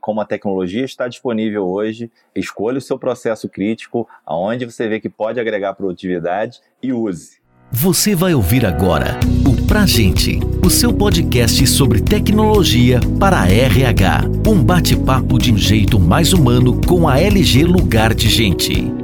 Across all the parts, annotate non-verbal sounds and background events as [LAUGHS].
como a tecnologia está disponível hoje, escolha o seu processo crítico, aonde você vê que pode agregar produtividade e use. Você vai ouvir agora o Pra Gente, o seu podcast sobre tecnologia para a RH. Um bate-papo de um jeito mais humano com a LG Lugar de Gente.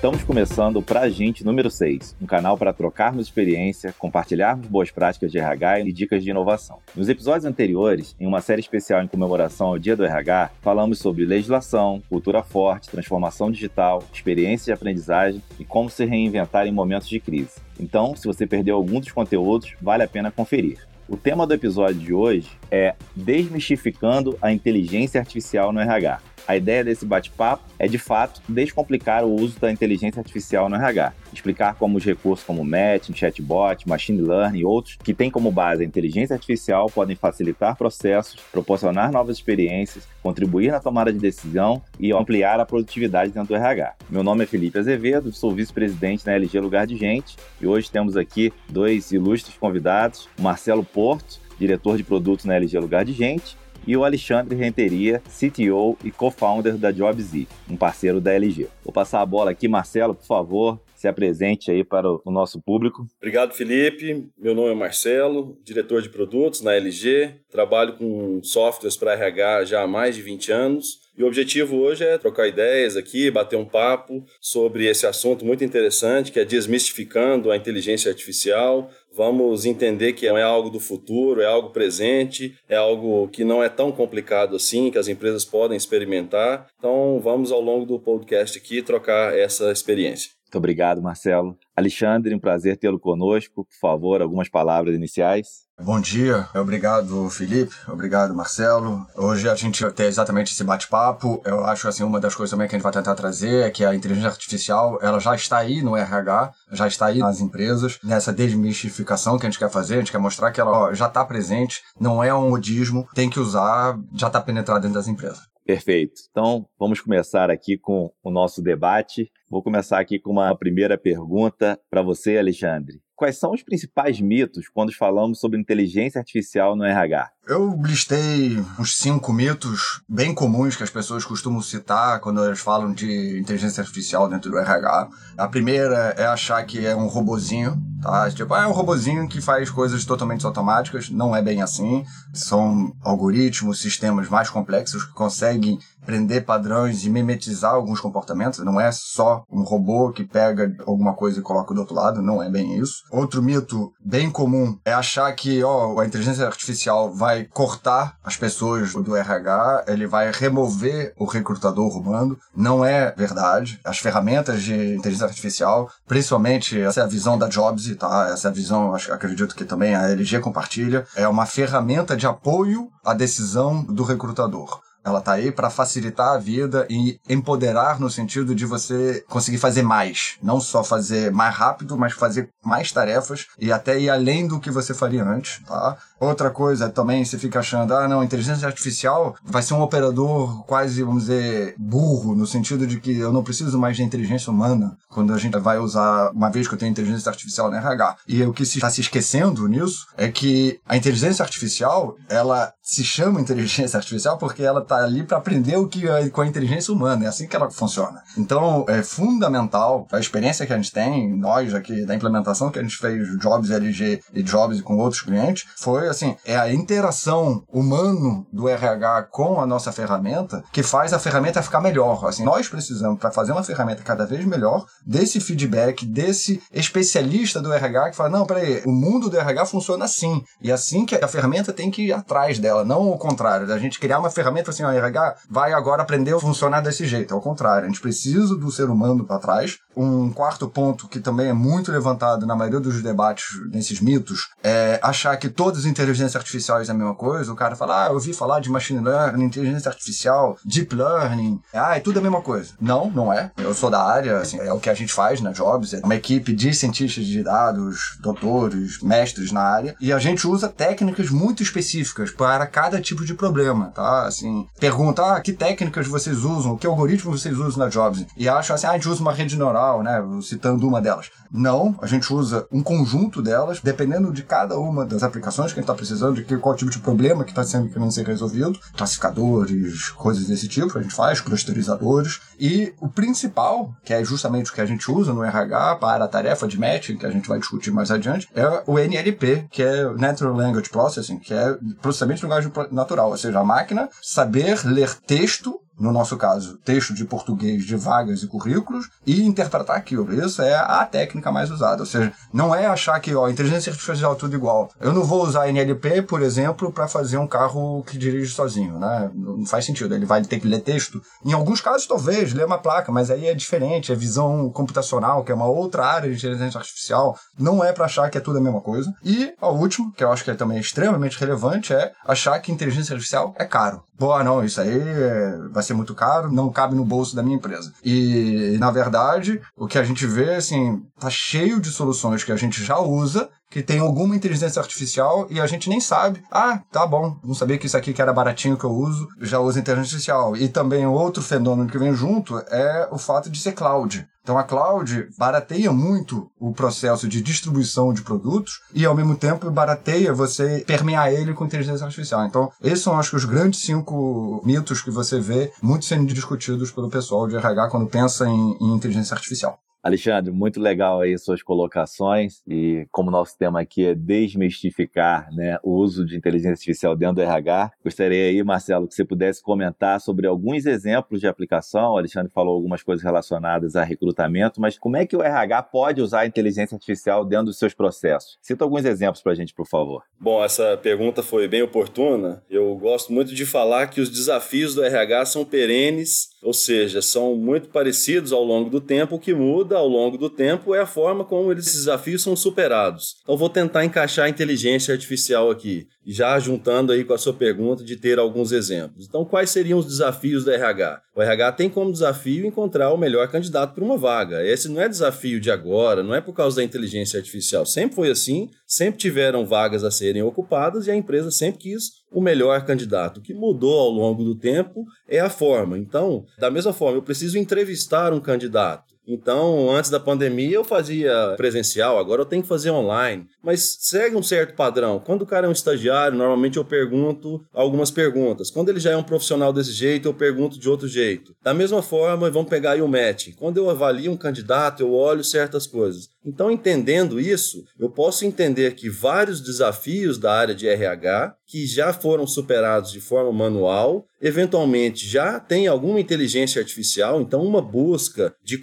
Estamos começando Pra Gente número 6, um canal para trocarmos experiência, compartilharmos boas práticas de RH e dicas de inovação. Nos episódios anteriores, em uma série especial em comemoração ao Dia do RH, falamos sobre legislação, cultura forte, transformação digital, experiência de aprendizagem e como se reinventar em momentos de crise. Então, se você perdeu algum dos conteúdos, vale a pena conferir. O tema do episódio de hoje é Desmistificando a Inteligência Artificial no RH. A ideia desse bate-papo é, de fato, descomplicar o uso da inteligência artificial no RH. Explicar como os recursos como matching, chatbot, machine learning e outros, que têm como base a inteligência artificial, podem facilitar processos, proporcionar novas experiências, contribuir na tomada de decisão e ampliar a produtividade dentro do RH. Meu nome é Felipe Azevedo, sou vice-presidente na LG Lugar de Gente e hoje temos aqui dois ilustres convidados, Marcelo Porto, diretor de produtos na LG Lugar de Gente, e o Alexandre Renteria, CTO e co-founder da JobZ, um parceiro da LG. Vou passar a bola aqui, Marcelo, por favor, se apresente aí para o nosso público. Obrigado, Felipe. Meu nome é Marcelo, diretor de produtos na LG. Trabalho com softwares para RH já há mais de 20 anos. E o objetivo hoje é trocar ideias aqui, bater um papo sobre esse assunto muito interessante, que é desmistificando a inteligência artificial. Vamos entender que é algo do futuro, é algo presente, é algo que não é tão complicado assim, que as empresas podem experimentar. Então, vamos ao longo do podcast aqui trocar essa experiência. Muito obrigado, Marcelo. Alexandre, um prazer tê-lo conosco. Por favor, algumas palavras iniciais. Bom dia, obrigado Felipe, obrigado Marcelo. Hoje a gente tem exatamente esse bate-papo. Eu acho assim uma das coisas também que a gente vai tentar trazer é que a inteligência artificial ela já está aí no RH, já está aí nas empresas nessa desmistificação que a gente quer fazer. A gente quer mostrar que ela ó, já está presente, não é um modismo, tem que usar, já está penetrado dentro das empresas. Perfeito. Então, vamos começar aqui com o nosso debate. Vou começar aqui com uma primeira pergunta para você, Alexandre. Quais são os principais mitos quando falamos sobre inteligência artificial no RH? Eu listei uns cinco mitos bem comuns que as pessoas costumam citar quando elas falam de inteligência artificial dentro do RH. A primeira é achar que é um robozinho, tá? Tipo, ah, é um robozinho que faz coisas totalmente automáticas. Não é bem assim. São algoritmos, sistemas mais complexos que conseguem prender padrões e mimetizar alguns comportamentos. Não é só um robô que pega alguma coisa e coloca do outro lado. Não é bem isso. Outro mito bem comum é achar que ó, a inteligência artificial vai cortar as pessoas do RH, ele vai remover o recrutador humano. Não é verdade. As ferramentas de inteligência artificial, principalmente essa é a visão da Jobs, tá? Essa é a visão, acredito que também a LG compartilha, é uma ferramenta de apoio à decisão do recrutador. Ela está aí para facilitar a vida e empoderar no sentido de você conseguir fazer mais. Não só fazer mais rápido, mas fazer mais tarefas e até ir além do que você faria antes, tá? Outra coisa também, você fica achando, ah, não, inteligência artificial vai ser um operador quase, vamos dizer, burro, no sentido de que eu não preciso mais de inteligência humana quando a gente vai usar, uma vez que eu tenho inteligência artificial no RH. E o que se está se esquecendo nisso é que a inteligência artificial, ela se chama inteligência artificial porque ela está ali para aprender o que é com a inteligência humana, é assim que ela funciona. Então, é fundamental a experiência que a gente tem, nós aqui, da implementação que a gente fez, Jobs LG e Jobs com outros clientes, foi assim, é a interação humano do RH com a nossa ferramenta que faz a ferramenta ficar melhor. Assim, nós precisamos, para fazer uma ferramenta cada vez melhor, desse feedback, desse especialista do RH que fala: não, peraí, o mundo do RH funciona assim. E assim que a ferramenta tem que ir atrás dela, não o contrário, da gente criar uma ferramenta assim, ó, RH vai agora aprender a funcionar desse jeito. Ao contrário, a gente precisa do ser humano para trás. Um quarto ponto que também é muito levantado na maioria dos debates nesses mitos é achar que todas as inteligência artificial é a mesma coisa, o cara fala, ah, eu ouvi falar de machine learning, inteligência artificial, deep learning, ah, é tudo a mesma coisa. Não, não é. Eu sou da área, assim, é o que a gente faz na Jobs, é uma equipe de cientistas de dados, doutores, mestres na área, e a gente usa técnicas muito específicas para cada tipo de problema, tá? Assim, pergunta, ah, que técnicas vocês usam, que algoritmo vocês usam na Jobs? E acham assim, ah, a gente usa uma rede neural, né? Citando uma delas. Não, a gente usa um conjunto delas, dependendo de cada uma das aplicações que a gente está precisando, de que, qual tipo de problema que está sendo querendo ser resolvido, classificadores, coisas desse tipo, a gente faz, clusterizadores. E o principal, que é justamente o que a gente usa no RH para a tarefa de matching, que a gente vai discutir mais adiante, é o NLP, que é Natural Language Processing, que é processamento de linguagem natural, ou seja, a máquina saber ler texto no nosso caso, texto de português de vagas e currículos, e interpretar aquilo. Isso é a técnica mais usada. Ou seja, não é achar que, ó, inteligência artificial é tudo igual. Eu não vou usar NLP, por exemplo, para fazer um carro que dirige sozinho, né? Não faz sentido. Ele vai ter que ler texto. Em alguns casos, talvez, ler uma placa, mas aí é diferente. É visão computacional, que é uma outra área de inteligência artificial. Não é para achar que é tudo a mesma coisa. E, o último, que eu acho que é também extremamente relevante, é achar que inteligência artificial é caro. Boa, não, isso aí é, vai muito caro, não cabe no bolso da minha empresa. E, na verdade, o que a gente vê, assim, tá cheio de soluções que a gente já usa que tem alguma inteligência artificial e a gente nem sabe. Ah, tá bom, não sabia que isso aqui que era baratinho que eu uso, já usa inteligência artificial. E também outro fenômeno que vem junto é o fato de ser cloud. Então a cloud barateia muito o processo de distribuição de produtos e ao mesmo tempo barateia você permear ele com inteligência artificial. Então esses são acho que os grandes cinco mitos que você vê muito sendo discutidos pelo pessoal de RH quando pensa em, em inteligência artificial. Alexandre, muito legal aí suas colocações e como nosso tema aqui é desmistificar né, o uso de inteligência artificial dentro do RH, gostaria aí, Marcelo, que você pudesse comentar sobre alguns exemplos de aplicação. O Alexandre falou algumas coisas relacionadas a recrutamento, mas como é que o RH pode usar a inteligência artificial dentro dos seus processos? Cita alguns exemplos para a gente, por favor. Bom, essa pergunta foi bem oportuna. Eu gosto muito de falar que os desafios do RH são perenes ou seja, são muito parecidos ao longo do tempo. O que muda ao longo do tempo é a forma como esses desafios são superados. Então, vou tentar encaixar a inteligência artificial aqui, já juntando aí com a sua pergunta de ter alguns exemplos. Então, quais seriam os desafios do RH? O RH tem como desafio encontrar o melhor candidato para uma vaga. Esse não é desafio de agora, não é por causa da inteligência artificial. Sempre foi assim, sempre tiveram vagas a serem ocupadas e a empresa sempre quis o melhor candidato. O que mudou ao longo do tempo é a forma. Então, da mesma forma, eu preciso entrevistar um candidato. Então, antes da pandemia eu fazia presencial, agora eu tenho que fazer online. Mas segue um certo padrão. Quando o cara é um estagiário, normalmente eu pergunto algumas perguntas. Quando ele já é um profissional desse jeito, eu pergunto de outro jeito. Da mesma forma, vamos pegar aí o match. Quando eu avalio um candidato, eu olho certas coisas. Então, entendendo isso, eu posso entender que vários desafios da área de RH que já foram superados de forma manual, eventualmente já tem alguma inteligência artificial, então uma busca de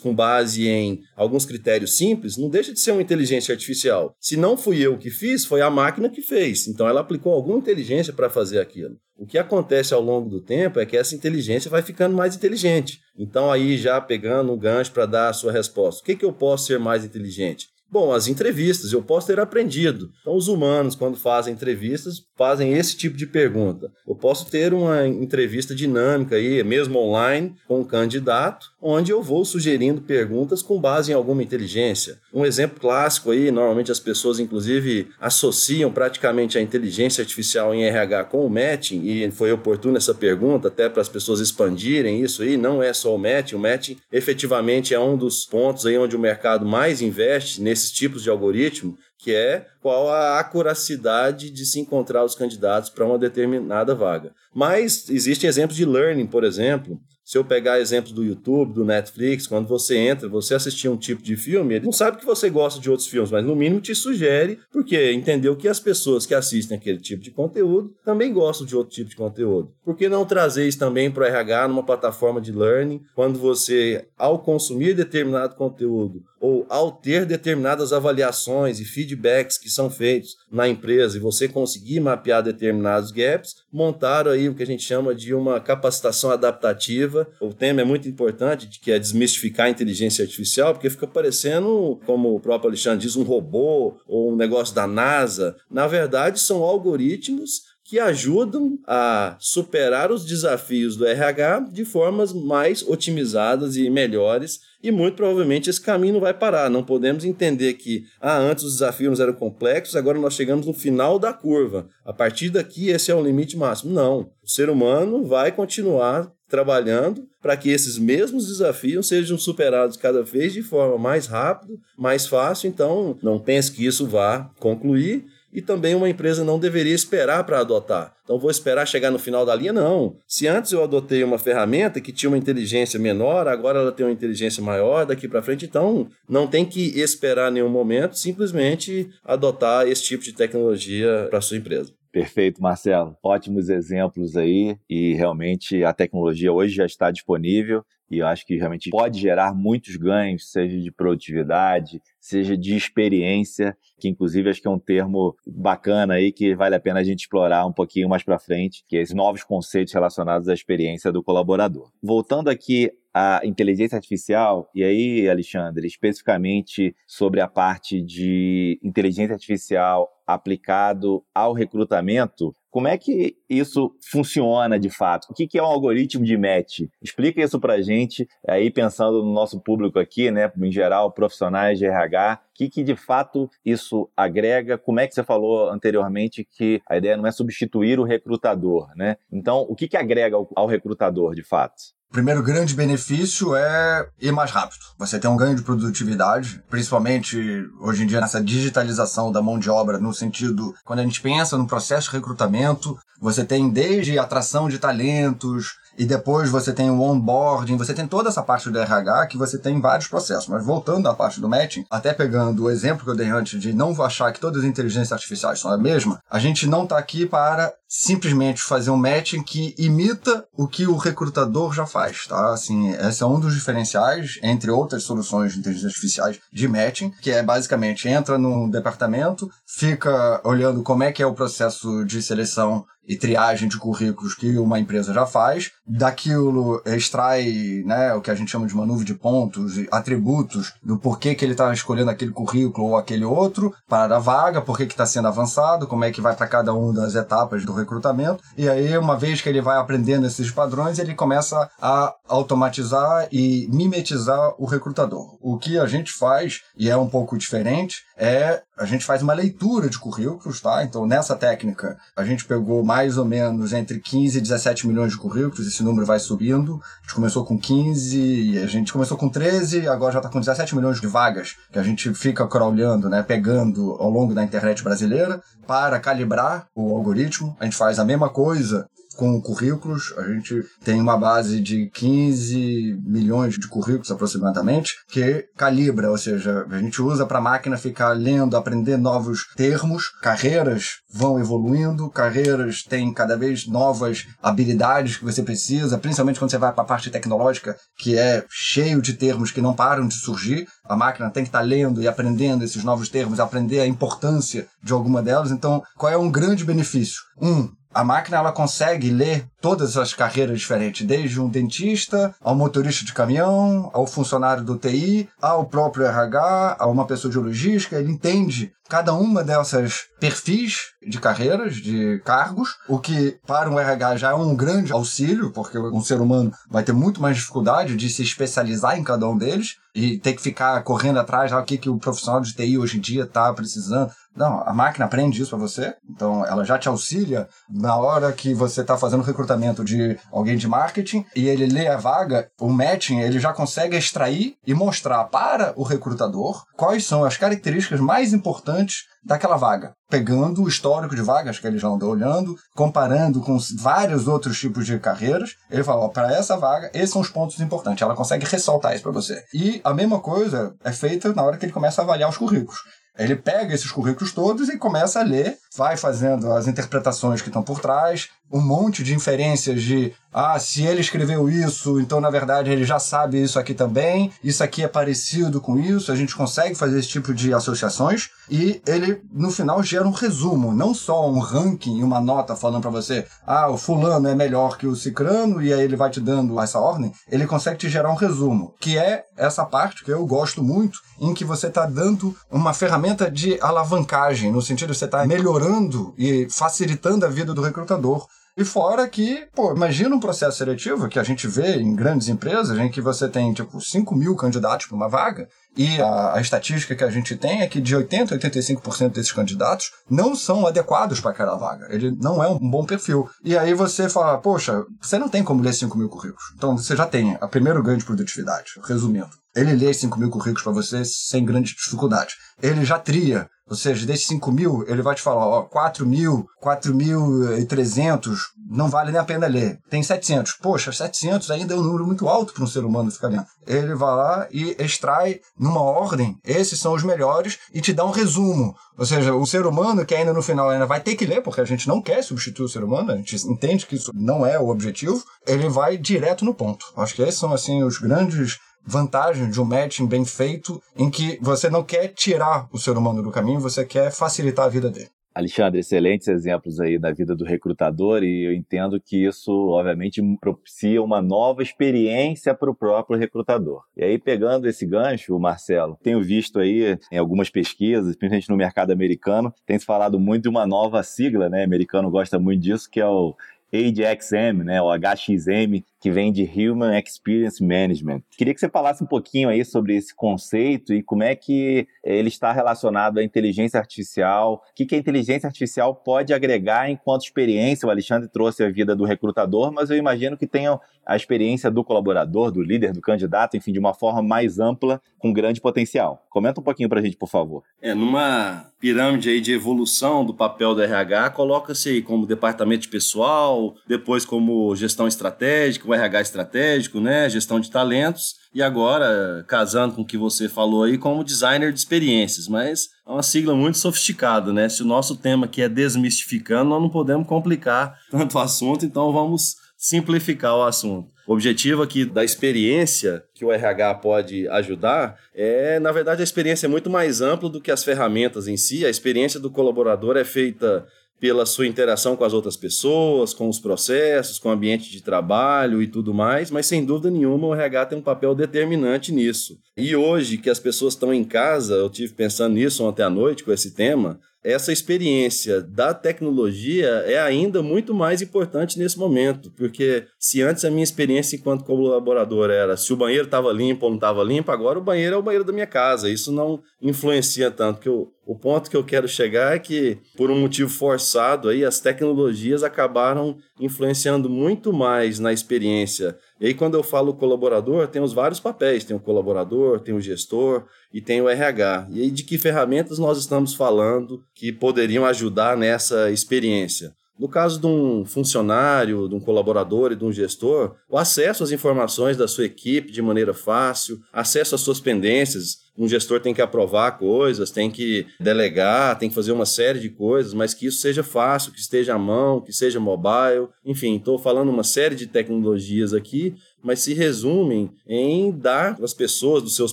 com base em alguns critérios simples não deixa de ser uma inteligência artificial. Se não fui eu que fiz, foi a máquina que fez. Então ela aplicou alguma inteligência para fazer aquilo. O que acontece ao longo do tempo é que essa inteligência vai ficando mais inteligente. Então aí já pegando um gancho para dar a sua resposta. O que, que eu posso ser mais inteligente? Bom, as entrevistas, eu posso ter aprendido. Então, os humanos, quando fazem entrevistas, fazem esse tipo de pergunta. Eu posso ter uma entrevista dinâmica aí, mesmo online, com um candidato, onde eu vou sugerindo perguntas com base em alguma inteligência. Um exemplo clássico aí, normalmente as pessoas, inclusive, associam praticamente a inteligência artificial em RH com o matching, e foi oportuna essa pergunta, até para as pessoas expandirem isso aí, não é só o matching, o matching efetivamente é um dos pontos aí onde o mercado mais investe nesse esses tipos de algoritmo, que é qual a acuracidade de se encontrar os candidatos para uma determinada vaga. Mas existem exemplos de learning, por exemplo, se eu pegar exemplos do YouTube, do Netflix, quando você entra, você assistir um tipo de filme, ele não sabe que você gosta de outros filmes, mas no mínimo te sugere, porque entendeu que as pessoas que assistem aquele tipo de conteúdo também gostam de outro tipo de conteúdo. Por que não trazer isso também para o RH numa plataforma de learning, quando você, ao consumir determinado conteúdo, ou ao ter determinadas avaliações e feedbacks que são feitos na empresa e você conseguir mapear determinados gaps, montar aí o que a gente chama de uma capacitação adaptativa. O tema é muito importante, que é desmistificar a inteligência artificial, porque fica parecendo, como o próprio Alexandre diz, um robô ou um negócio da NASA. Na verdade, são algoritmos que ajudam a superar os desafios do RH de formas mais otimizadas e melhores. E muito provavelmente esse caminho não vai parar. Não podemos entender que ah, antes os desafios eram complexos, agora nós chegamos no final da curva. A partir daqui, esse é o limite máximo. Não. O ser humano vai continuar trabalhando para que esses mesmos desafios sejam superados cada vez de forma mais rápida, mais fácil. Então, não pense que isso vá concluir e também uma empresa não deveria esperar para adotar. Então vou esperar chegar no final da linha? Não. Se antes eu adotei uma ferramenta que tinha uma inteligência menor, agora ela tem uma inteligência maior daqui para frente, então não tem que esperar nenhum momento, simplesmente adotar esse tipo de tecnologia para sua empresa. Perfeito, Marcelo. Ótimos exemplos aí e realmente a tecnologia hoje já está disponível e eu acho que realmente pode gerar muitos ganhos, seja de produtividade, seja de experiência, que inclusive acho que é um termo bacana aí que vale a pena a gente explorar um pouquinho mais para frente, que é esses novos conceitos relacionados à experiência do colaborador. Voltando aqui à inteligência artificial, e aí, Alexandre, especificamente sobre a parte de inteligência artificial aplicado ao recrutamento, como é que isso funciona de fato? O que é um algoritmo de match? Explica isso para gente, aí pensando no nosso público aqui, né, em geral, profissionais de RH, que, que de fato isso agrega? Como é que você falou anteriormente que a ideia não é substituir o recrutador, né? Então, o que, que agrega ao, ao recrutador de fato? Primeiro grande benefício é ir mais rápido. Você tem um ganho de produtividade, principalmente hoje em dia nessa digitalização da mão de obra, no sentido, quando a gente pensa no processo de recrutamento, você tem desde atração de talentos, e depois você tem o onboarding, você tem toda essa parte do RH que você tem vários processos. Mas voltando à parte do matching, até pegando o exemplo que eu dei antes de não achar que todas as inteligências artificiais são a mesma, a gente não está aqui para simplesmente fazer um matching que imita o que o recrutador já faz, tá? Assim, esse é um dos diferenciais, entre outras soluções de inteligência artificiais de matching, que é basicamente entra num departamento, fica olhando como é que é o processo de seleção e triagem de currículos que uma empresa já faz, daquilo extrai né, o que a gente chama de uma nuvem de pontos atributos do porquê que ele está escolhendo aquele currículo ou aquele outro para a vaga, por que está sendo avançado, como é que vai para cada uma das etapas do recrutamento. E aí, uma vez que ele vai aprendendo esses padrões, ele começa a automatizar e mimetizar o recrutador. O que a gente faz, e é um pouco diferente, é a gente faz uma leitura de currículos, tá? Então, nessa técnica, a gente pegou mais ou menos entre 15 e 17 milhões de currículos, esse número vai subindo. A gente começou com 15, a gente começou com 13, agora já está com 17 milhões de vagas que a gente fica crawlando, né? Pegando ao longo da internet brasileira para calibrar o algoritmo. A gente faz a mesma coisa com currículos. A gente tem uma base de 15 milhões de currículos aproximadamente, que calibra, ou seja, a gente usa para a máquina ficar lendo, aprender novos termos. Carreiras vão evoluindo, carreiras têm cada vez novas habilidades que você precisa, principalmente quando você vai para a parte tecnológica, que é cheio de termos que não param de surgir. A máquina tem que estar tá lendo e aprendendo esses novos termos, aprender a importância de alguma delas. Então, qual é um grande benefício? Um, a máquina ela consegue ler todas as carreiras diferentes, desde um dentista, ao motorista de caminhão, ao funcionário do TI, ao próprio RH, a uma pessoa de logística, ele entende cada uma dessas perfis de carreiras, de cargos, o que para um RH já é um grande auxílio, porque um ser humano vai ter muito mais dificuldade de se especializar em cada um deles e ter que ficar correndo atrás do que, que o profissional de TI hoje em dia está precisando. Não, a máquina aprende isso para você, então ela já te auxilia na hora que você está fazendo recrutamento de alguém de marketing e ele lê a vaga, o matching, ele já consegue extrair e mostrar para o recrutador quais são as características mais importantes daquela vaga, pegando o histórico de vagas que ele já andou olhando, comparando com vários outros tipos de carreiras, ele fala, para essa vaga, esses são os pontos importantes. Ela consegue ressaltar isso para você. E a mesma coisa é feita na hora que ele começa a avaliar os currículos. Ele pega esses currículos todos e começa a ler, vai fazendo as interpretações que estão por trás, um monte de inferências de ah, se ele escreveu isso, então na verdade ele já sabe isso aqui também, isso aqui é parecido com isso, a gente consegue fazer esse tipo de associações. E ele no final gera um resumo, não só um ranking, uma nota falando para você, ah, o fulano é melhor que o cicrano e aí ele vai te dando essa ordem, ele consegue te gerar um resumo, que é essa parte que eu gosto muito, em que você está dando uma ferramenta de alavancagem, no sentido de você está melhorando e facilitando a vida do recrutador. E fora que, pô, imagina um processo seletivo que a gente vê em grandes empresas, em que você tem, tipo, 5 mil candidatos para uma vaga, e a, a, estatística que a gente tem é que de 80% a 85% desses candidatos não são adequados para aquela vaga. Ele não é um bom perfil. E aí você fala, poxa, você não tem como ler 5 mil currículos. Então você já tem a primeiro ganho de produtividade. Resumindo, ele lê 5 mil currículos para você sem grande dificuldade. Ele já tria ou seja, desses 5 mil, ele vai te falar, ó, 4 mil, 4.300, não vale nem a pena ler. Tem 700. Poxa, 700 ainda é um número muito alto para um ser humano ficar lendo. Ele vai lá e extrai numa ordem, esses são os melhores, e te dá um resumo. Ou seja, o ser humano que ainda no final ainda vai ter que ler, porque a gente não quer substituir o ser humano, a gente entende que isso não é o objetivo, ele vai direto no ponto. Acho que esses são, assim, os grandes vantagem de um matching bem feito em que você não quer tirar o ser humano do caminho, você quer facilitar a vida dele. Alexandre, excelentes exemplos aí da vida do recrutador e eu entendo que isso, obviamente, propicia uma nova experiência para o próprio recrutador. E aí, pegando esse gancho, Marcelo, tenho visto aí em algumas pesquisas, principalmente no mercado americano, tem se falado muito de uma nova sigla, né? O americano gosta muito disso, que é o AGXM, né, o HXM, que vem de Human Experience Management. Queria que você falasse um pouquinho aí sobre esse conceito e como é que ele está relacionado à inteligência artificial, o que, que a inteligência artificial pode agregar enquanto experiência. O Alexandre trouxe a vida do recrutador, mas eu imagino que tenha a experiência do colaborador, do líder, do candidato, enfim, de uma forma mais ampla, com grande potencial. Comenta um pouquinho para a gente, por favor. É, numa pirâmide aí de evolução do papel do RH, coloca-se aí como departamento de pessoal, depois como gestão estratégica, o RH estratégico, né, gestão de talentos, e agora, casando com o que você falou aí, como designer de experiências, mas é uma sigla muito sofisticada, né? Se o nosso tema aqui é desmistificando, nós não podemos complicar [LAUGHS] tanto o assunto, então vamos simplificar o assunto. O objetivo aqui da experiência que o RH pode ajudar é, na verdade, a experiência é muito mais ampla do que as ferramentas em si. A experiência do colaborador é feita pela sua interação com as outras pessoas, com os processos, com o ambiente de trabalho e tudo mais, mas sem dúvida nenhuma o RH tem um papel determinante nisso. E hoje que as pessoas estão em casa, eu tive pensando nisso ontem à noite com esse tema, essa experiência da tecnologia é ainda muito mais importante nesse momento, porque se antes a minha experiência enquanto colaborador era se o banheiro estava limpo ou não estava limpo, agora o banheiro é o banheiro da minha casa. Isso não influencia tanto. Que eu, o ponto que eu quero chegar é que, por um motivo forçado, aí, as tecnologias acabaram influenciando muito mais na experiência e aí, quando eu falo colaborador, tem os vários papéis: tem o colaborador, tem o gestor e tem o RH. E aí, de que ferramentas nós estamos falando que poderiam ajudar nessa experiência? No caso de um funcionário, de um colaborador e de um gestor, o acesso às informações da sua equipe de maneira fácil, acesso às suas pendências, um gestor tem que aprovar coisas, tem que delegar, tem que fazer uma série de coisas, mas que isso seja fácil, que esteja à mão, que seja mobile. Enfim, estou falando uma série de tecnologias aqui, mas se resumem em dar às pessoas dos seus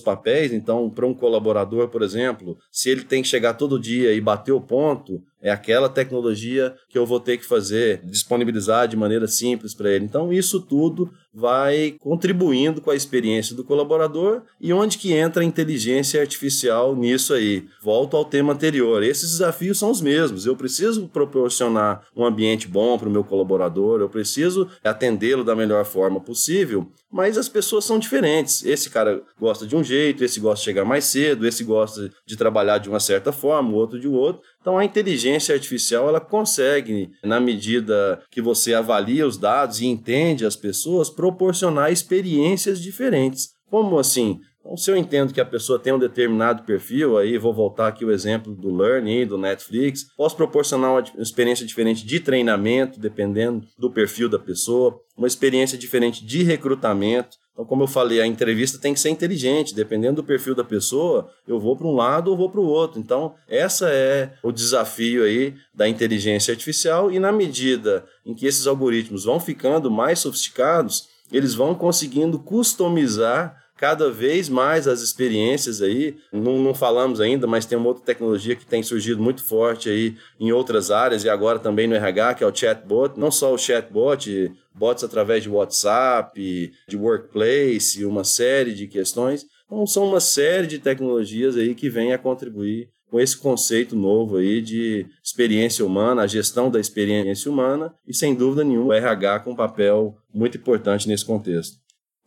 papéis. Então, para um colaborador, por exemplo, se ele tem que chegar todo dia e bater o ponto, é aquela tecnologia que eu vou ter que fazer, disponibilizar de maneira simples para ele. Então, isso tudo vai contribuindo com a experiência do colaborador e onde que entra a inteligência artificial nisso aí. Volto ao tema anterior. Esses desafios são os mesmos. Eu preciso proporcionar um ambiente bom para o meu colaborador, eu preciso atendê-lo da melhor forma possível, mas as pessoas são diferentes. Esse cara gosta de um jeito, esse gosta de chegar mais cedo, esse gosta de trabalhar de uma certa forma, o outro de outro. Então a inteligência artificial ela consegue, na medida que você avalia os dados e entende as pessoas, proporcionar experiências diferentes. Como assim? Então, se eu entendo que a pessoa tem um determinado perfil, aí vou voltar aqui o exemplo do Learning, do Netflix, posso proporcionar uma experiência diferente de treinamento, dependendo do perfil da pessoa, uma experiência diferente de recrutamento, então, como eu falei, a entrevista tem que ser inteligente, dependendo do perfil da pessoa, eu vou para um lado ou vou para o outro. Então, essa é o desafio aí da inteligência artificial e na medida em que esses algoritmos vão ficando mais sofisticados, eles vão conseguindo customizar cada vez mais as experiências aí. Não, não, falamos ainda, mas tem uma outra tecnologia que tem surgido muito forte aí em outras áreas e agora também no RH, que é o chatbot. Não só o chatbot, bots através de WhatsApp, de workplace, uma série de questões, Então, são uma série de tecnologias aí que vêm a contribuir com esse conceito novo aí de experiência humana, a gestão da experiência humana e, sem dúvida nenhuma, o RH com um papel muito importante nesse contexto.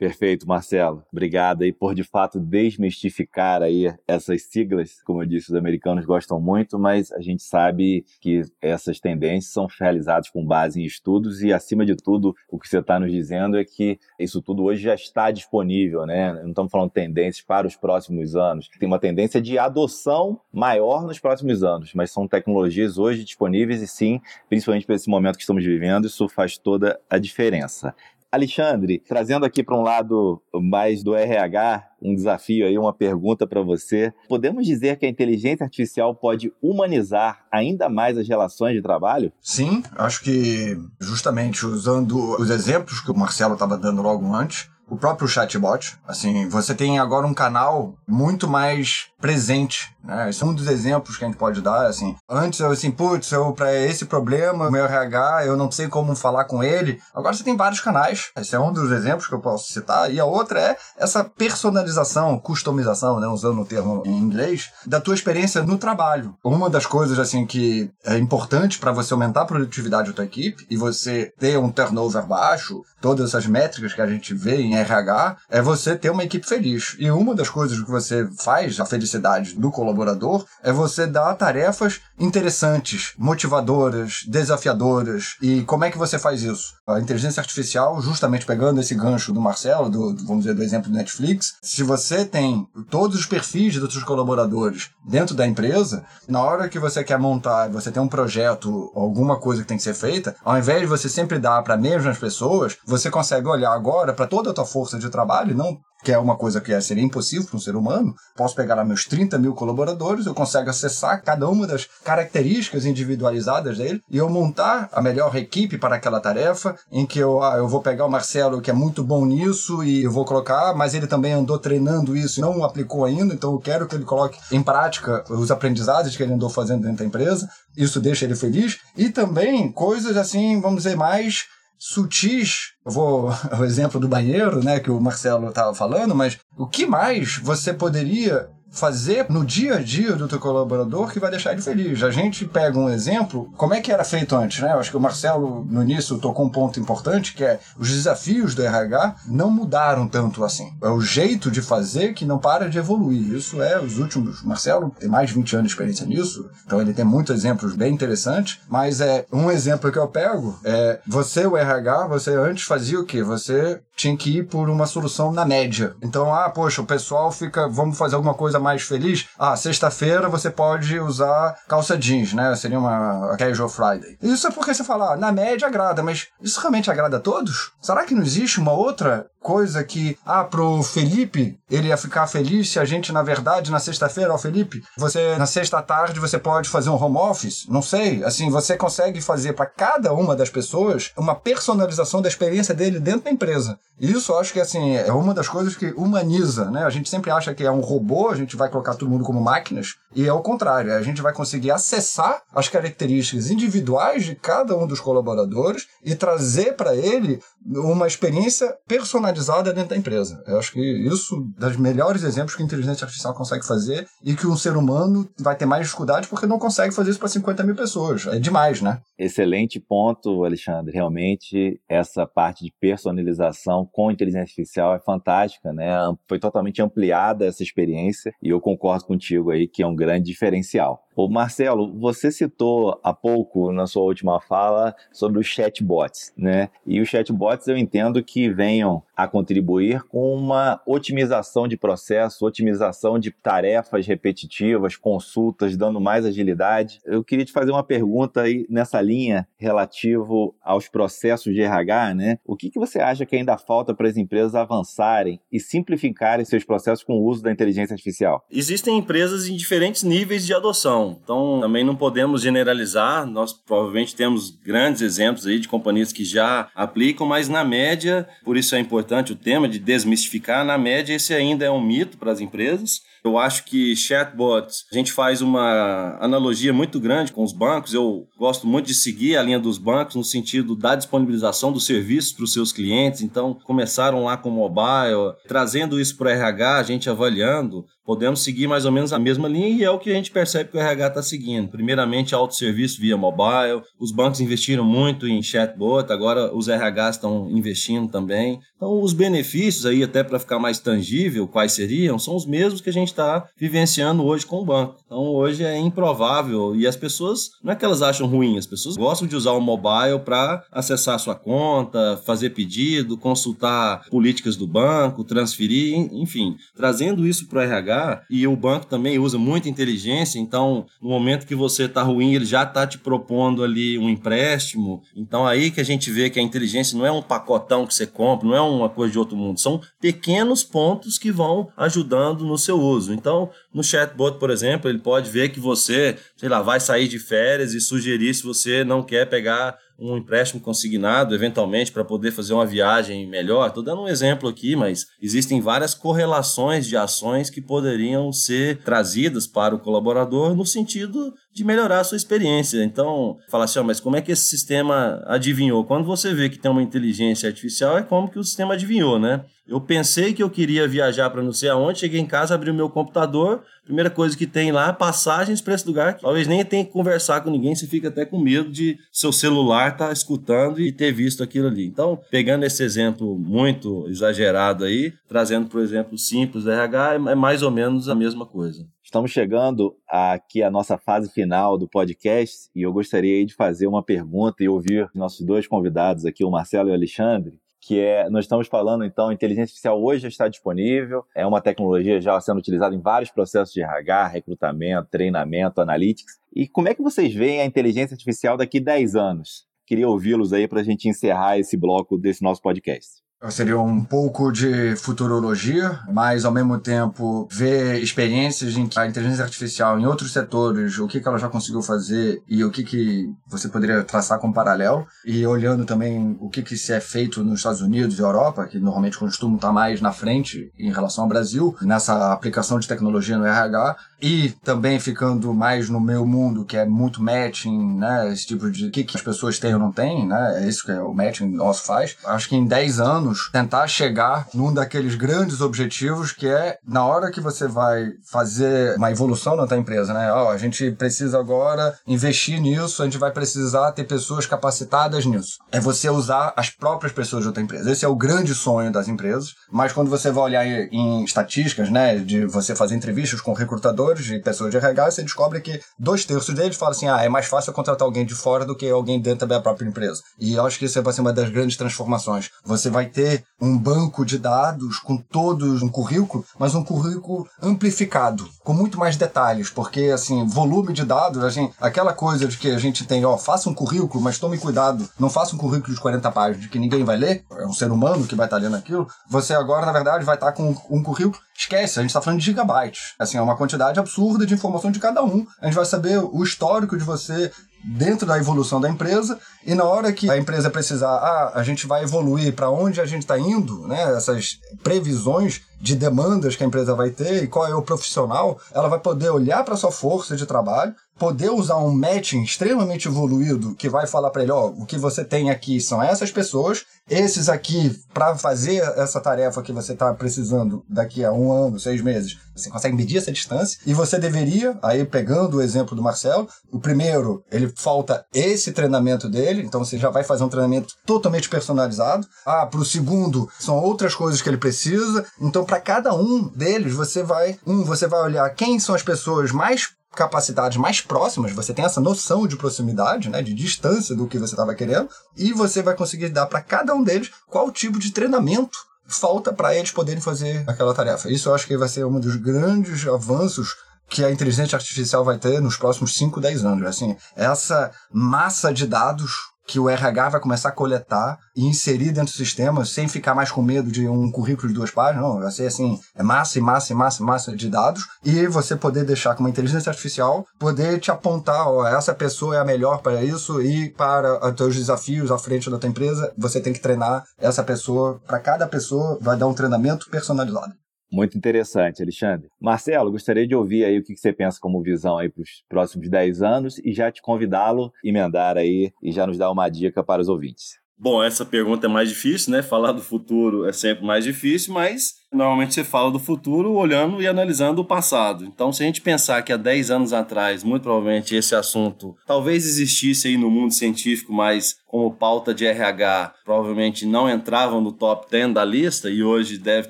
Perfeito, Marcelo. Obrigado aí por de fato desmistificar aí essas siglas. Como eu disse, os americanos gostam muito, mas a gente sabe que essas tendências são realizadas com base em estudos e, acima de tudo, o que você está nos dizendo é que isso tudo hoje já está disponível, né? Não estamos falando tendências para os próximos anos. Tem uma tendência de adoção maior nos próximos anos, mas são tecnologias hoje disponíveis e sim, principalmente para esse momento que estamos vivendo, isso faz toda a diferença. Alexandre, trazendo aqui para um lado mais do RH, um desafio aí, uma pergunta para você. Podemos dizer que a inteligência artificial pode humanizar ainda mais as relações de trabalho? Sim, acho que justamente usando os exemplos que o Marcelo estava dando logo antes, o próprio chatbot, assim, você tem agora um canal muito mais presente, né? Esse é um dos exemplos que a gente pode dar, assim. Antes eu assim, putz, eu para esse problema, meu RH, eu não sei como falar com ele. Agora você tem vários canais. Esse é um dos exemplos que eu posso citar. E a outra é essa personalização, customização, né, usando o termo em inglês, da tua experiência no trabalho. Uma das coisas assim que é importante para você aumentar a produtividade da tua equipe e você ter um turnover baixo, todas essas métricas que a gente vê em RH, é você ter uma equipe feliz. E uma das coisas que você faz a felicidade felicidade do colaborador é você dar tarefas interessantes, motivadoras, desafiadoras. E como é que você faz isso? A inteligência artificial, justamente pegando esse gancho do Marcelo, do, vamos dizer, do exemplo do Netflix, se você tem todos os perfis dos seus colaboradores dentro da empresa, na hora que você quer montar, você tem um projeto, alguma coisa que tem que ser feita, ao invés de você sempre dar para mesmas pessoas, você consegue olhar agora para toda a tua força de trabalho, não que é uma coisa que seria impossível para um ser humano, posso pegar meus 30 mil colaboradores, eu consigo acessar cada uma das características individualizadas dele e eu montar a melhor equipe para aquela tarefa, em que eu, ah, eu vou pegar o Marcelo, que é muito bom nisso, e eu vou colocar, mas ele também andou treinando isso e não aplicou ainda, então eu quero que ele coloque em prática os aprendizados que ele andou fazendo dentro da empresa. Isso deixa ele feliz. E também coisas assim, vamos dizer, mais sutis. Eu vou [LAUGHS] o exemplo do banheiro, né, que o Marcelo estava falando, mas o que mais você poderia fazer no dia a dia do teu colaborador que vai deixar ele feliz. A gente pega um exemplo, como é que era feito antes, né? Eu acho que o Marcelo, no início, tocou um ponto importante, que é os desafios do RH não mudaram tanto assim. É o jeito de fazer que não para de evoluir. Isso é os últimos... Marcelo tem mais de 20 anos de experiência nisso, então ele tem muitos exemplos bem interessantes, mas é um exemplo que eu pego é você, o RH, você antes fazia o quê? Você tinha que ir por uma solução na média. Então, ah, poxa, o pessoal fica, vamos fazer alguma coisa mais feliz, ah, sexta-feira você pode usar calça jeans, né? Seria uma casual Friday. Isso é porque você fala, ah, na média agrada, mas isso realmente agrada a todos? Será que não existe uma outra coisa que, ah, pro Felipe, ele ia ficar feliz se a gente, na verdade, na sexta-feira, ó, Felipe, você, na sexta tarde, você pode fazer um home office? Não sei. Assim, você consegue fazer para cada uma das pessoas uma personalização da experiência dele dentro da empresa. Isso acho que, assim, é uma das coisas que humaniza, né? A gente sempre acha que é um robô, a gente vai colocar todo mundo como máquinas, e é o contrário. A gente vai conseguir acessar as características individuais de cada um dos colaboradores e trazer para ele uma experiência personalizada dentro da empresa. Eu acho que isso das melhores exemplos que a inteligência artificial consegue fazer e que um ser humano vai ter mais dificuldade porque não consegue fazer isso para 50 mil pessoas. É demais, né? Excelente ponto, Alexandre. Realmente, essa parte de personalização com inteligência artificial é fantástica, né? Foi totalmente ampliada essa experiência e eu concordo contigo aí que é um grande diferencial. O Marcelo, você citou há pouco na sua última fala sobre os chatbots, né? E os chatbots eu entendo que venham a contribuir com uma otimização de processo, otimização de tarefas repetitivas, consultas, dando mais agilidade. Eu queria te fazer uma pergunta aí nessa linha relativo aos processos de RH, né? O que, que você acha que ainda falta para as empresas avançarem e simplificarem seus processos com o uso da inteligência artificial? Existem empresas em diferentes níveis de adoção. Então, também não podemos generalizar. Nós provavelmente temos grandes exemplos aí de companhias que já aplicam, mas na média, por isso é importante o tema de desmistificar, na média esse ainda é um mito para as empresas Eu acho que chatbots, a gente faz uma analogia muito grande com os bancos. Eu gosto muito de seguir a linha dos bancos no sentido da disponibilização dos serviços para os seus clientes. Então, começaram lá com mobile, trazendo isso para o RH, a gente avaliando podemos seguir mais ou menos a mesma linha e é o que a gente percebe que o RH está seguindo. Primeiramente, autosserviço via mobile, os bancos investiram muito em chatbot, agora os RH estão investindo também. Então, os benefícios aí, até para ficar mais tangível, quais seriam, são os mesmos que a gente está vivenciando hoje com o banco. Então, hoje é improvável e as pessoas, não é que elas acham ruim, as pessoas gostam de usar o mobile para acessar sua conta, fazer pedido, consultar políticas do banco, transferir, enfim, trazendo isso para o RH e o banco também usa muita inteligência, então no momento que você está ruim, ele já está te propondo ali um empréstimo. Então aí que a gente vê que a inteligência não é um pacotão que você compra, não é uma coisa de outro mundo, são pequenos pontos que vão ajudando no seu uso. Então, no chatbot, por exemplo, ele pode ver que você, sei lá, vai sair de férias e sugerir se você não quer pegar um empréstimo consignado, eventualmente, para poder fazer uma viagem melhor. Estou dando um exemplo aqui, mas existem várias correlações de ações que poderiam ser trazidas para o colaborador no sentido de melhorar a sua experiência. Então, falar assim, oh, mas como é que esse sistema adivinhou? Quando você vê que tem uma inteligência artificial, é como que o sistema adivinhou, né? Eu pensei que eu queria viajar para não sei aonde, cheguei em casa, abri o meu computador, primeira coisa que tem lá, passagens para esse lugar, talvez nem tenha que conversar com ninguém, você fica até com medo de seu celular estar tá escutando e ter visto aquilo ali. Então, pegando esse exemplo muito exagerado aí, trazendo o exemplo simples RH, é mais ou menos a mesma coisa. Estamos chegando aqui à nossa fase final do podcast e eu gostaria de fazer uma pergunta e ouvir nossos dois convidados aqui, o Marcelo e o Alexandre, que é, nós estamos falando então, inteligência artificial hoje já está disponível, é uma tecnologia já sendo utilizada em vários processos de RH, recrutamento, treinamento, analytics. E como é que vocês veem a inteligência artificial daqui a 10 anos? Queria ouvi-los aí para a gente encerrar esse bloco desse nosso podcast. Seria um pouco de futurologia, mas ao mesmo tempo ver experiências em que a inteligência artificial em outros setores, o que, ela já conseguiu fazer e o que, que você poderia traçar como paralelo, e olhando também o que, que se é feito nos Estados Unidos e Europa, que normalmente costumam estar mais na frente em relação ao Brasil, nessa aplicação de tecnologia no RH, e também ficando mais no meu mundo, que é muito matching, né? Esse tipo de o que, que as pessoas têm ou não têm, né? É isso que o matching nosso faz. Acho que em 10 anos, tentar chegar num daqueles grandes objetivos que é na hora que você vai fazer uma evolução na tua empresa, né? Ó, a gente precisa agora investir nisso, a gente vai precisar ter pessoas capacitadas nisso. É você usar as próprias pessoas da tua empresa. Esse é o grande sonho das empresas, mas quando você vai olhar em estatísticas, né, de você fazer entrevistas com recrutadores de pessoas de RH, você descobre que dois terços deles falam assim: ah, é mais fácil contratar alguém de fora do que alguém dentro da própria empresa. E eu acho que isso vai ser uma das grandes transformações. Você vai ter um banco de dados com todos um currículo, mas um currículo amplificado, com muito mais detalhes, porque assim, volume de dados, assim, aquela coisa de que a gente tem, ó, faça um currículo, mas tome cuidado, não faça um currículo de 40 páginas que ninguém vai ler, é um ser humano que vai estar lendo aquilo. Você agora, na verdade, vai estar com um currículo Esquece, a gente está falando de gigabytes. Assim, é uma quantidade absurda de informação de cada um. A gente vai saber o histórico de você dentro da evolução da empresa e na hora que a empresa precisar, ah, a gente vai evoluir para onde a gente está indo, né? Essas previsões de demandas que a empresa vai ter e qual é o profissional, ela vai poder olhar para sua força de trabalho, poder usar um matching extremamente evoluído que vai falar para ele, ó, o que você tem aqui são essas pessoas, esses aqui para fazer essa tarefa que você está precisando daqui a um ano, seis meses, você consegue medir essa distância e você deveria, aí pegando o exemplo do Marcelo, o primeiro ele falta esse treinamento dele, então você já vai fazer um treinamento totalmente personalizado. Ah, para o segundo são outras coisas que ele precisa. Então para cada um deles você vai, um, você vai olhar quem são as pessoas mais capacitadas mais próximas, você tem essa noção de proximidade, né, de distância do que você estava querendo, e você vai conseguir dar para cada um deles qual tipo de treinamento falta para eles poderem fazer aquela tarefa. Isso eu acho que vai ser um dos grandes avanços que a inteligência artificial vai ter nos próximos 5, 10 anos. Assim, essa massa de dados que o RH vai começar a coletar e inserir dentro do sistema sem ficar mais com medo de um currículo de duas páginas. Não, vai ser assim, é massa e massa e massa e massa de dados e você poder deixar com uma inteligência artificial poder te apontar, ó, essa pessoa é a melhor para isso e para os teus desafios à frente da tua empresa, você tem que treinar essa pessoa, para cada pessoa vai dar um treinamento personalizado. Muito interessante, Alexandre. Marcelo, gostaria de ouvir aí o que você pensa como visão aí para os próximos 10 anos e já te convidá-lo emendar aí e já nos dar uma dica para os ouvintes. Bom, essa pergunta é mais difícil, né? Falar do futuro é sempre mais difícil, mas normalmente você fala do futuro olhando e analisando o passado. Então, se a gente pensar que há 10 anos atrás, muito provavelmente esse assunto talvez existisse aí no mundo científico, mas como pauta de RH, provavelmente não entravam no top 10 da lista e hoje deve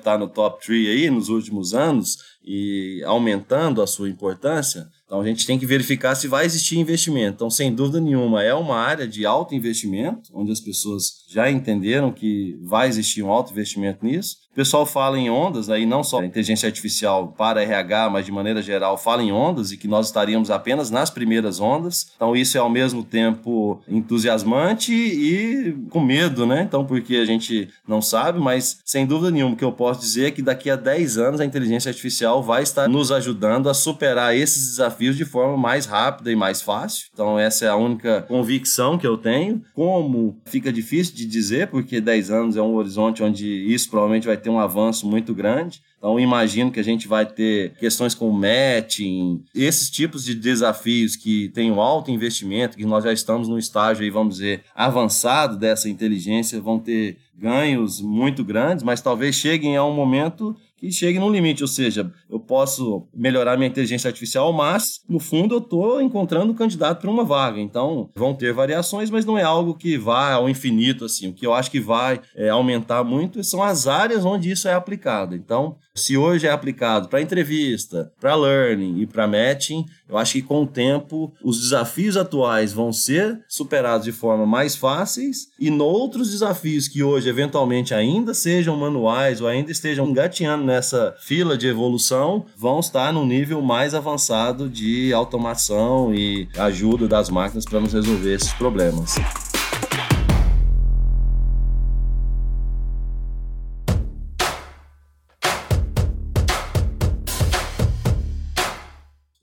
estar no top 3 aí nos últimos anos e aumentando a sua importância. Então a gente tem que verificar se vai existir investimento. Então, sem dúvida nenhuma, é uma área de alto investimento, onde as pessoas já entenderam que vai existir um alto investimento nisso. O pessoal fala em ondas, aí não só a inteligência artificial para RH, mas de maneira geral fala em ondas e que nós estaríamos apenas nas primeiras ondas. Então isso é ao mesmo tempo entusiasmante e com medo, né? Então porque a gente não sabe, mas sem dúvida nenhuma o que eu posso dizer é que daqui a 10 anos a inteligência artificial vai estar nos ajudando a superar esses desafios de forma mais rápida e mais fácil. Então essa é a única convicção que eu tenho. Como fica difícil de dizer, porque 10 anos é um horizonte onde isso provavelmente vai ter um avanço muito grande. Então, imagino que a gente vai ter questões como matching, esses tipos de desafios que têm um alto investimento, que nós já estamos no estágio aí, vamos dizer, avançado dessa inteligência, vão ter ganhos muito grandes, mas talvez cheguem a um momento que chegue no limite, ou seja, eu posso melhorar minha inteligência artificial, mas no fundo eu estou encontrando um candidato para uma vaga. Então vão ter variações, mas não é algo que vá ao infinito assim. O que eu acho que vai é, aumentar muito são as áreas onde isso é aplicado. Então, se hoje é aplicado para entrevista, para learning e para matching, eu acho que com o tempo os desafios atuais vão ser superados de forma mais fáceis e noutros desafios que hoje eventualmente ainda sejam manuais ou ainda estejam engateando nessa fila de evolução, vão estar no nível mais avançado de automação e ajuda das máquinas para nos resolver esses problemas.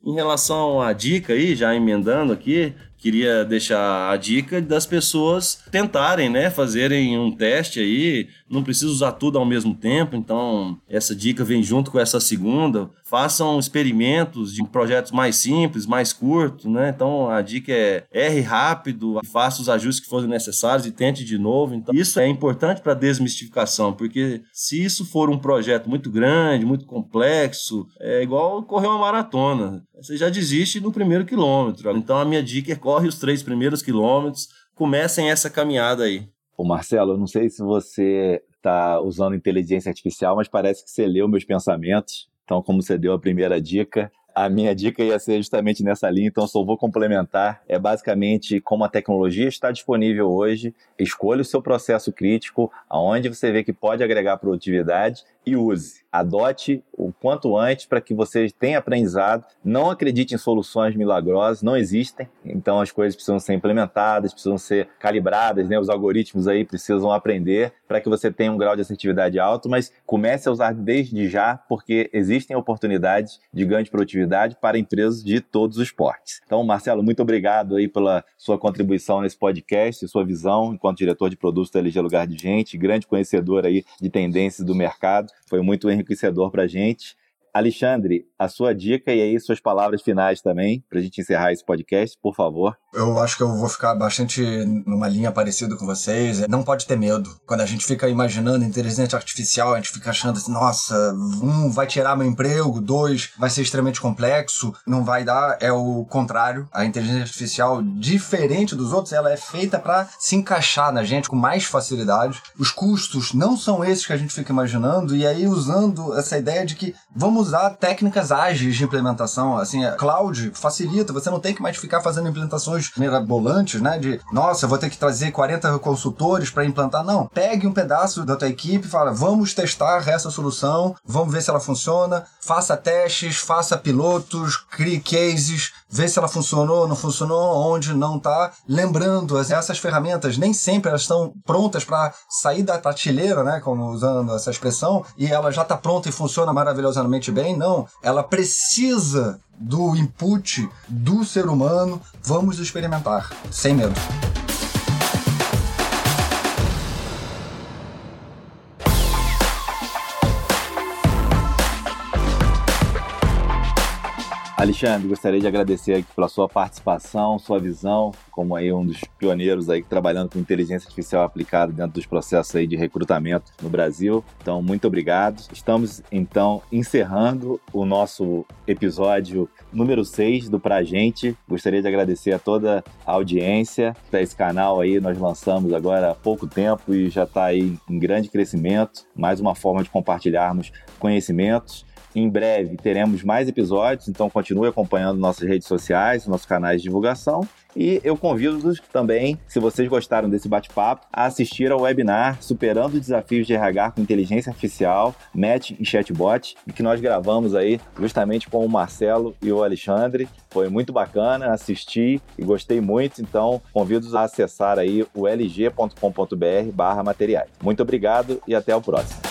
Em relação à dica aí, já emendando aqui, queria deixar a dica das pessoas tentarem, né, fazerem um teste aí, não precisa usar tudo ao mesmo tempo, então essa dica vem junto com essa segunda. Façam experimentos de projetos mais simples, mais curtos, né? Então a dica é erre rápido, faça os ajustes que forem necessários e tente de novo. Então isso é importante para desmistificação, porque se isso for um projeto muito grande, muito complexo, é igual correr uma maratona. Você já desiste no primeiro quilômetro. Então a minha dica é corre os três primeiros quilômetros, comecem essa caminhada aí. Ô Marcelo, eu não sei se você está usando inteligência artificial, mas parece que você leu meus pensamentos. Então, como você deu a primeira dica, a minha dica ia ser justamente nessa linha, então só vou complementar. É basicamente como a tecnologia está disponível hoje, escolha o seu processo crítico, aonde você vê que pode agregar produtividade e use. Adote o quanto antes para que você tenha aprendizado. Não acredite em soluções milagrosas, não existem. Então as coisas precisam ser implementadas, precisam ser calibradas, né? Os algoritmos aí precisam aprender para que você tenha um grau de assertividade alto, mas comece a usar desde já, porque existem oportunidades de ganho de produtividade para empresas de todos os portes. Então, Marcelo, muito obrigado aí pela sua contribuição nesse podcast, sua visão enquanto diretor de produtos da LG Lugar de Gente, grande conhecedor aí de tendências do mercado. Foi muito enriquecedor para a gente. Alexandre, a sua dica e aí suas palavras finais também, para a gente encerrar esse podcast, por favor. Eu acho que eu vou ficar bastante numa linha parecida com vocês. Não pode ter medo. Quando a gente fica imaginando inteligência artificial, a gente fica achando assim, nossa, um vai tirar meu emprego, dois vai ser extremamente complexo, não vai dar. É o contrário. A inteligência artificial, diferente dos outros, ela é feita para se encaixar na gente com mais facilidade. Os custos não são esses que a gente fica imaginando, e aí usando essa ideia de que vamos usar técnicas ágeis de implementação. Assim, a cloud facilita, você não tem que mais ficar fazendo implementações mirabolantes, né? De, nossa, vou ter que trazer 40 consultores para implantar. Não, pegue um pedaço da tua equipe e fala, vamos testar essa solução, vamos ver se ela funciona, faça testes, faça pilotos, crie cases, vê se ela funcionou, não funcionou, onde não tá. Lembrando, essas ferramentas nem sempre elas estão prontas para sair da prateleira, né? Como usando essa expressão, e ela já está pronta e funciona maravilhosamente bem. Não, ela precisa do input do ser humano. Vamos experimentar, sem medo. Alexandre, gostaria de agradecer aqui pela sua participação, sua visão, como aí um dos pioneiros aí trabalhando com inteligência artificial aplicada dentro dos processos aí de recrutamento no Brasil. Então, muito obrigado. Estamos então encerrando o nosso episódio número 6 do Pra Gente. Gostaria de agradecer a toda a audiência. Esse canal aí nós lançamos agora há pouco tempo e já está aí em grande crescimento. Mais uma forma de compartilharmos conhecimentos. Em breve teremos mais episódios, então continue acompanhando nossas redes sociais, nossos canais de divulgação. E eu convido-os também, se vocês gostaram desse bate-papo, a assistir ao webinar Superando os Desafios de RH com Inteligência Artificial, Match e Chatbot, que nós gravamos aí justamente com o Marcelo e o Alexandre. Foi muito bacana, assisti e gostei muito, então convido-os a acessar aí o lg.com.br barra materiais. Muito obrigado e até o próximo.